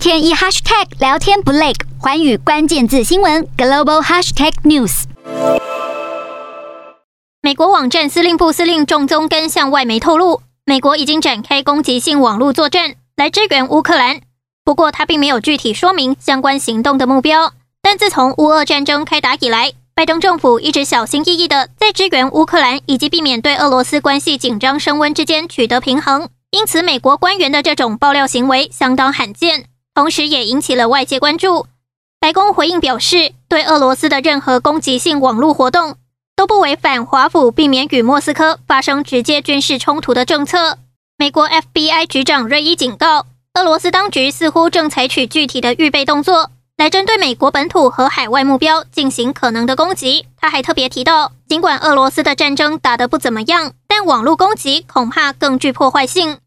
天一 hashtag 聊天不累，寰宇关键字新闻 global hashtag news。美国网站司令部司令仲宗根向外媒透露，美国已经展开攻击性网络作战来支援乌克兰，不过他并没有具体说明相关行动的目标。但自从乌俄战争开打以来，拜登政府一直小心翼翼地在支援乌克兰以及避免对俄罗斯关系紧张升温之间取得平衡。因此，美国官员的这种爆料行为相当罕见，同时也引起了外界关注。白宫回应表示，对俄罗斯的任何攻击性网络活动都不违反华府避免与莫斯科发生直接军事冲突的政策。美国 FBI 局长瑞伊警告，俄罗斯当局似乎正采取具体的预备动作，来针对美国本土和海外目标进行可能的攻击。他还特别提到，尽管俄罗斯的战争打得不怎么样，但网络攻击恐怕更具破坏性。